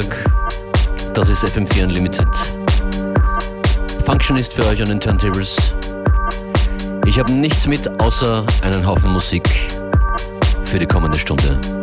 Nachmittag. Das ist FM4 Unlimited. Function ist für euch an den Turntables. Ich habe nichts mit außer einen Haufen Musik für die kommende Stunde.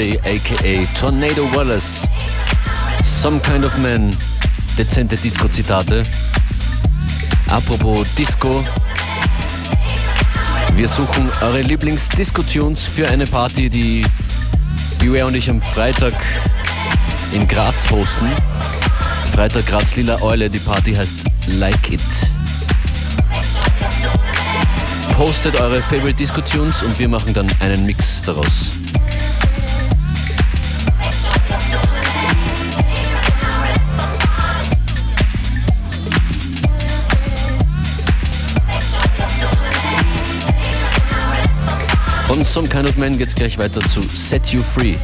Aka Tornado Wallace. Some Kind of Man. Dezente Disco-Zitate. Apropos Disco. Wir suchen eure Lieblings-Disco-Tunes für eine Party, die Beware und ich am Freitag in Graz hosten. Freitag Graz Lila Eule, die Party heißt Like It. Postet eure Favorite Tunes und wir machen dann einen Mix daraus. Von Some Kind of Man geht's gleich weiter zu Set You Free.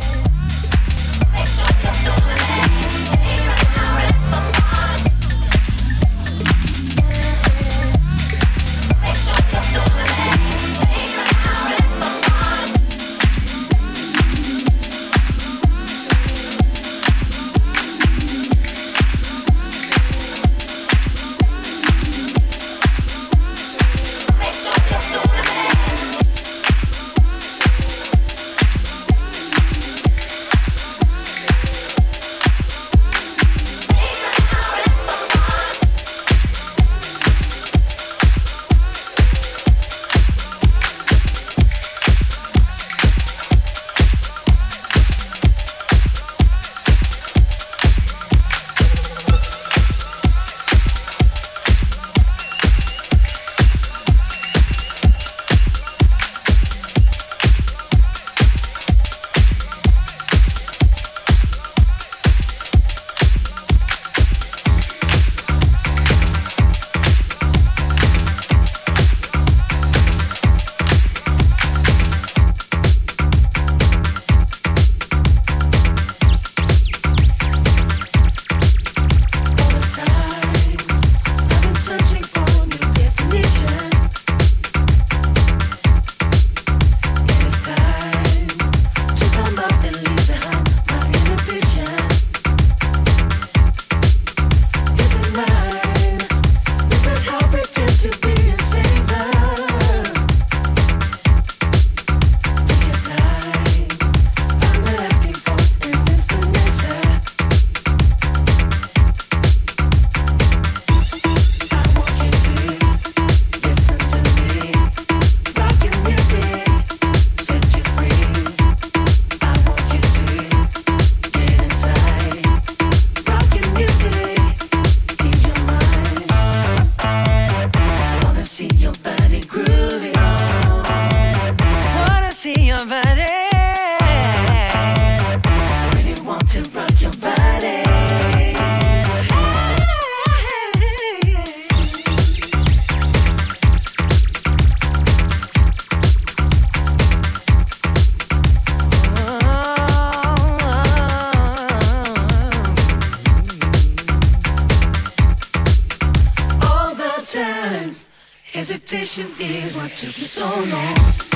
connection is what took me so long.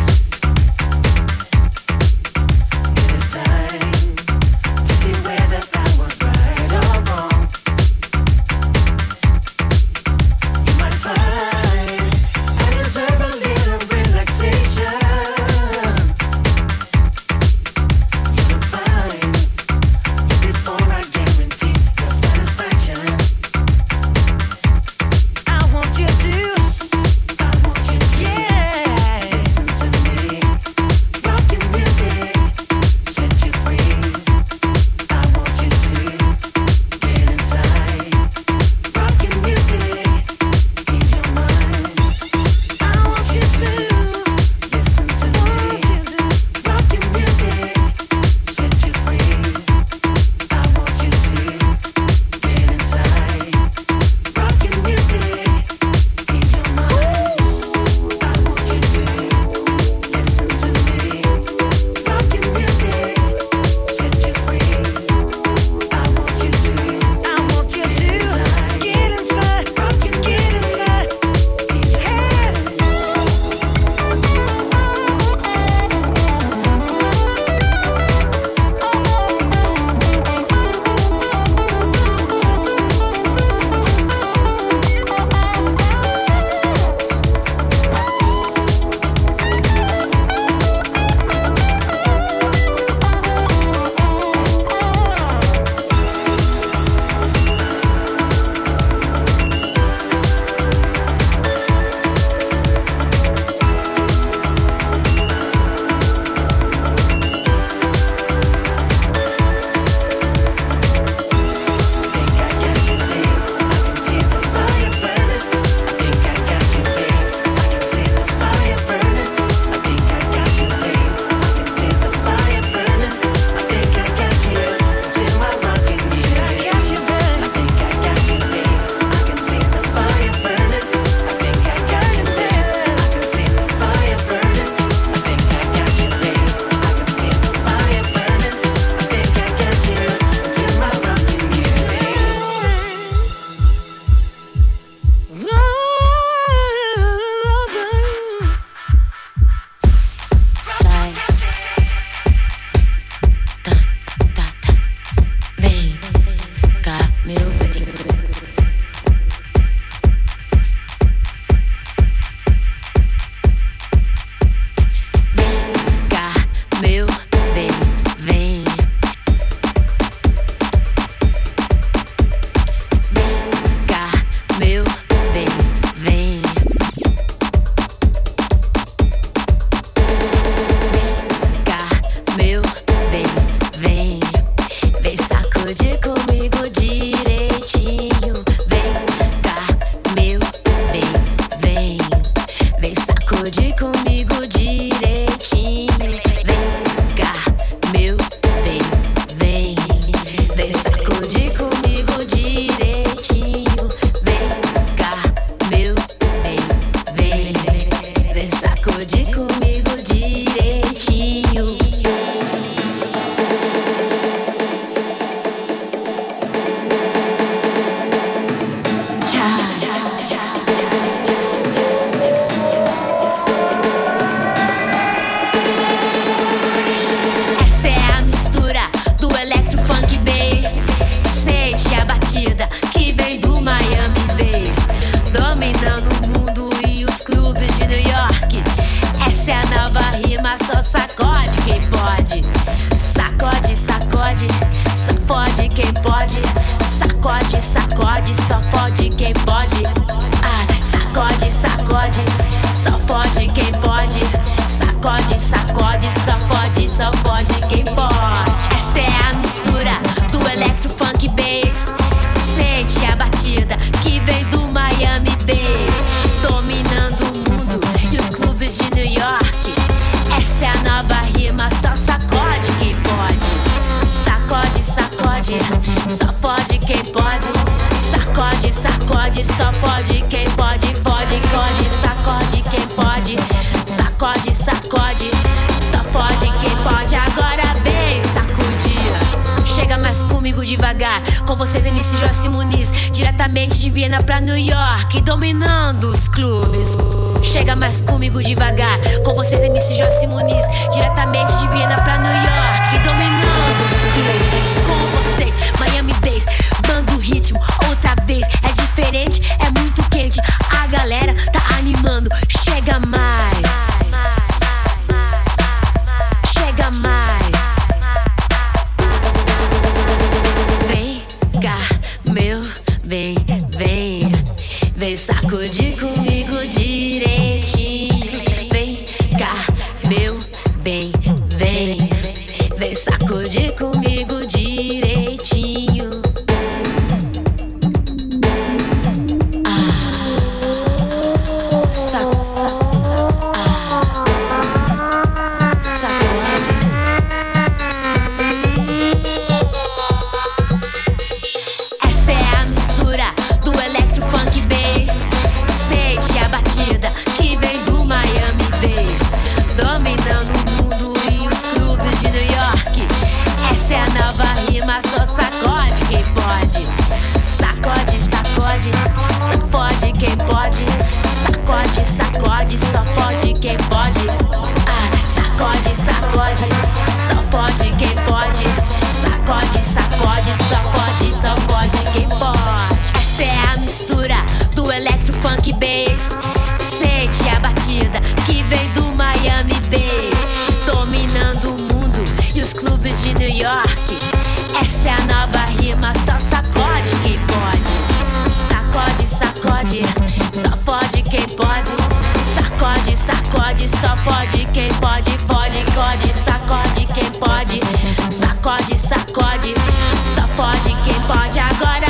mas comigo devagar. Com vocês, MC Joyce Muniz, diretamente de Viena pra New York, dominando os clubes. Chega mais comigo devagar. Com vocês, MC Joyce Muniz, diretamente de Viena pra New York, dominando os clubes. Com vocês, Miami Bass, bando ritmo, outra vez. É diferente, é muito quente. A galera tá animando, chega mais. de New York. Essa é a nova rima, só sacode quem pode. Sacode, sacode, só pode quem pode. Sacode, sacode, só pode quem pode. Pode, pode, sacode quem pode. Sacode, sacode, só pode quem pode. Agora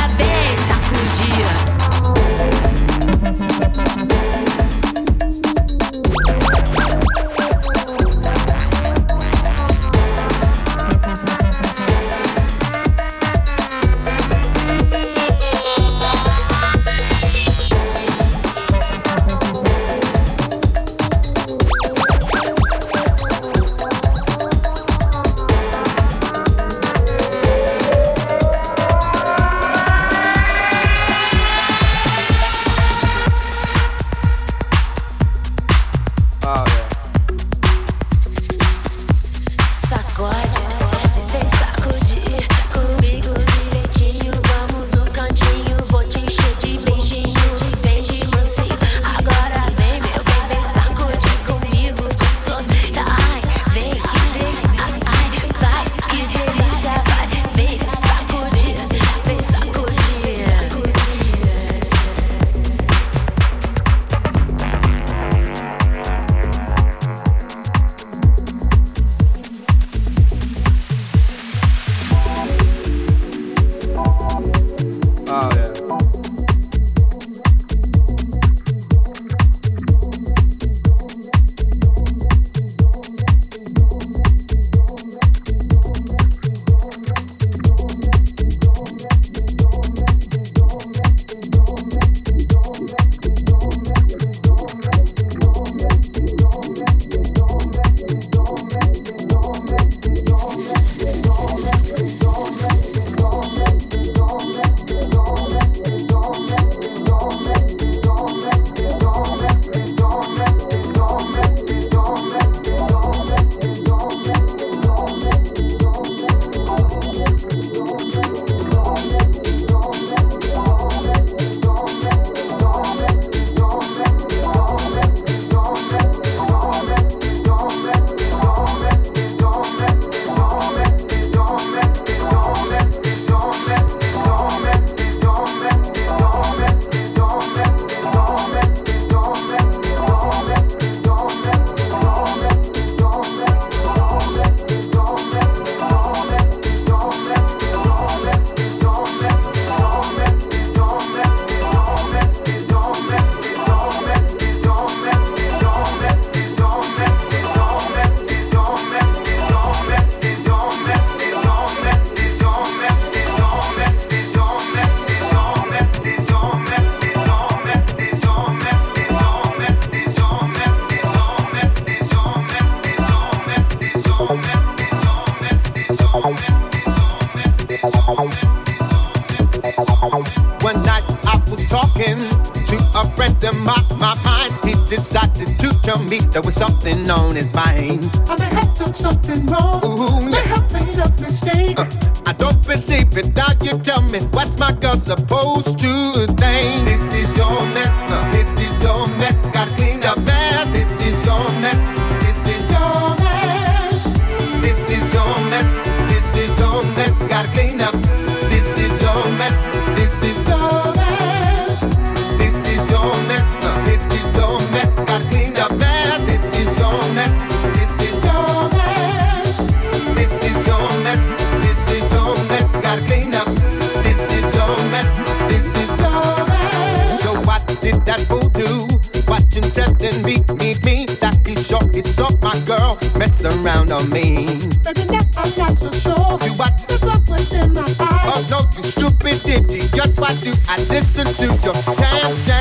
a friend of my, my mind. He decided to tell me there was something on his mind. I may have done something wrong. Ooh, yeah. May have made a mistake. Uh, I don't believe it. Now you tell me what's my girl supposed to think? This is your mess. Uh, this is your mess. Gotta clean mess around on me. Baby, now I'm not so sure. You watch the what's in my oh, eyes. Oh no, you stupid idiot. Just why do I listen to your jam jam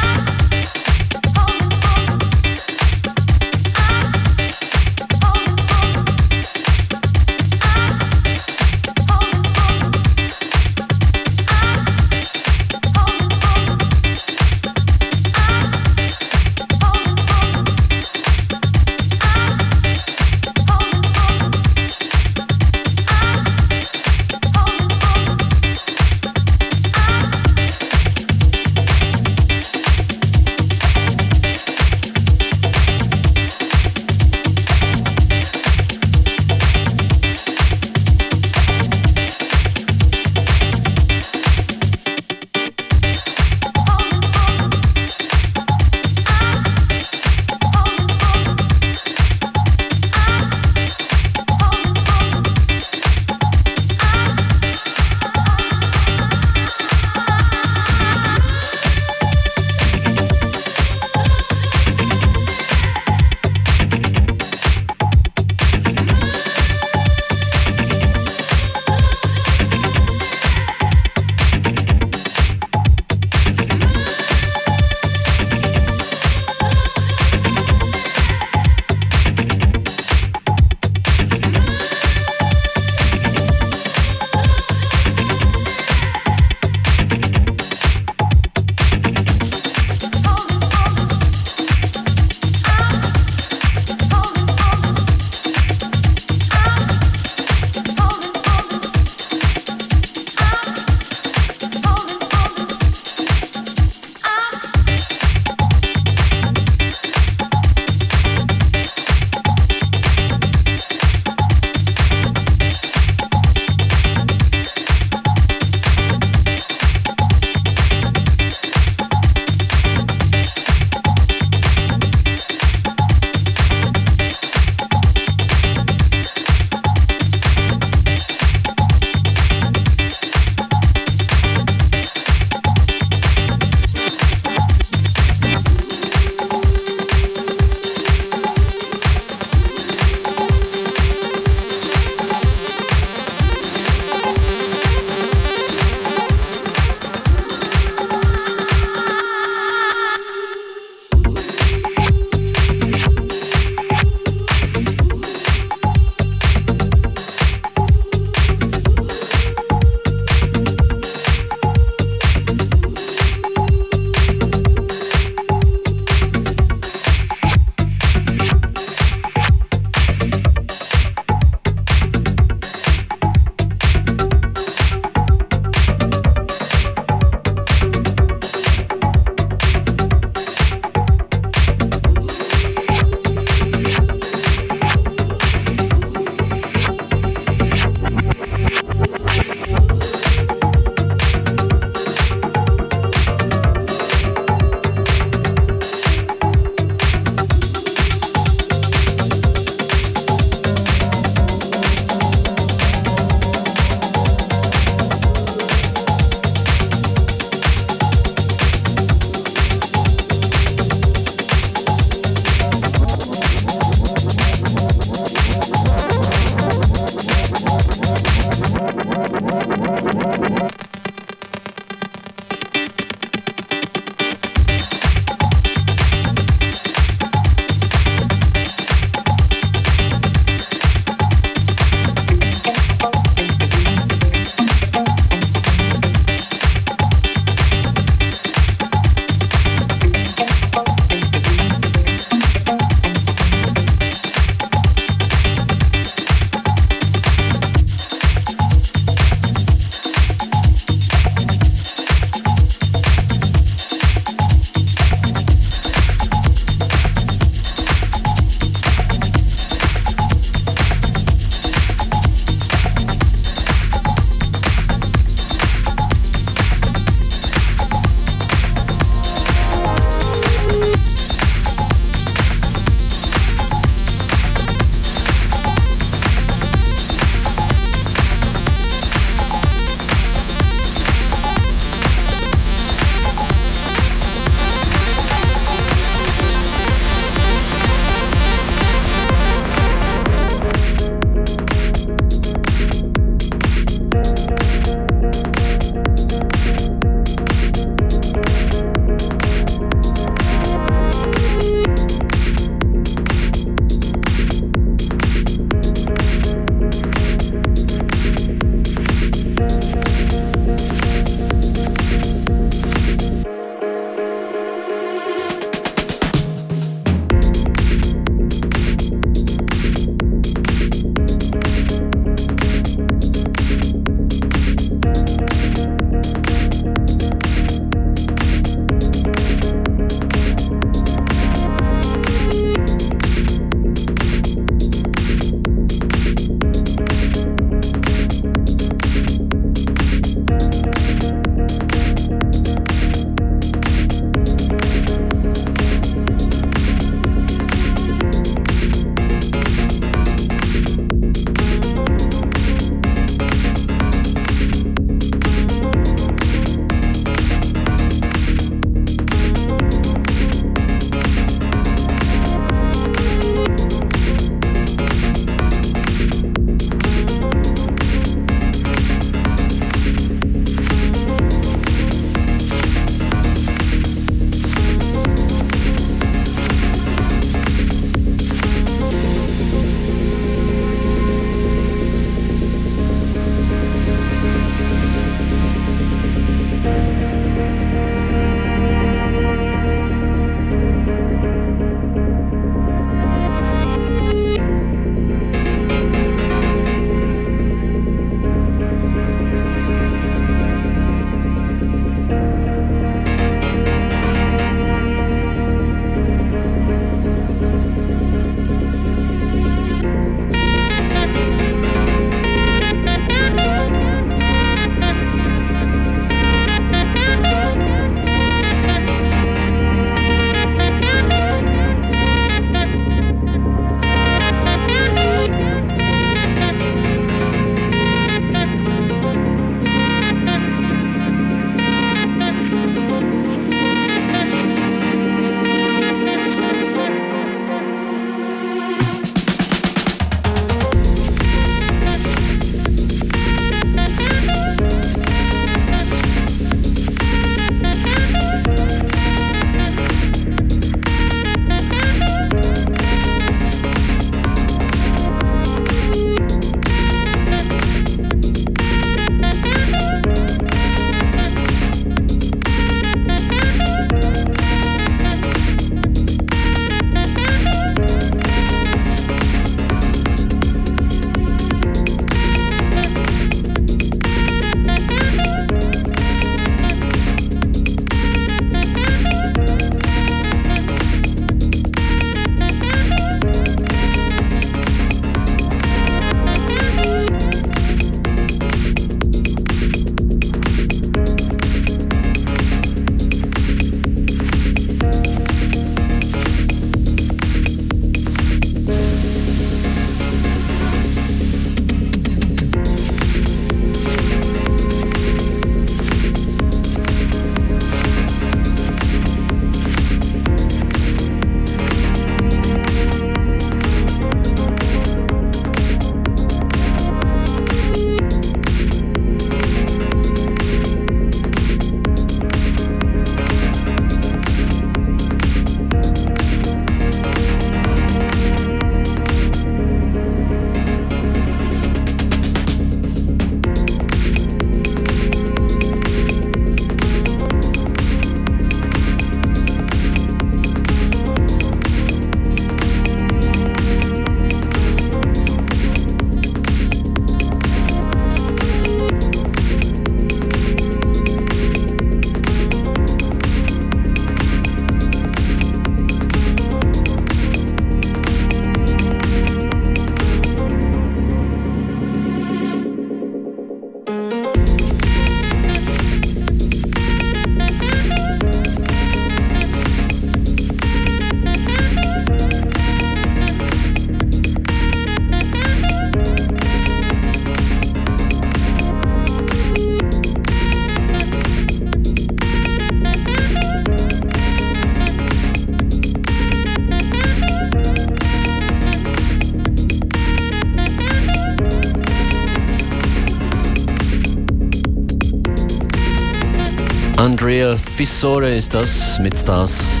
Fissore ist das mit Stars.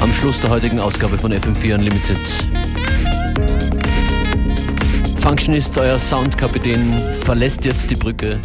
Am Schluss der heutigen Ausgabe von FM4 Unlimited. Functionist, euer Soundkapitän, verlässt jetzt die Brücke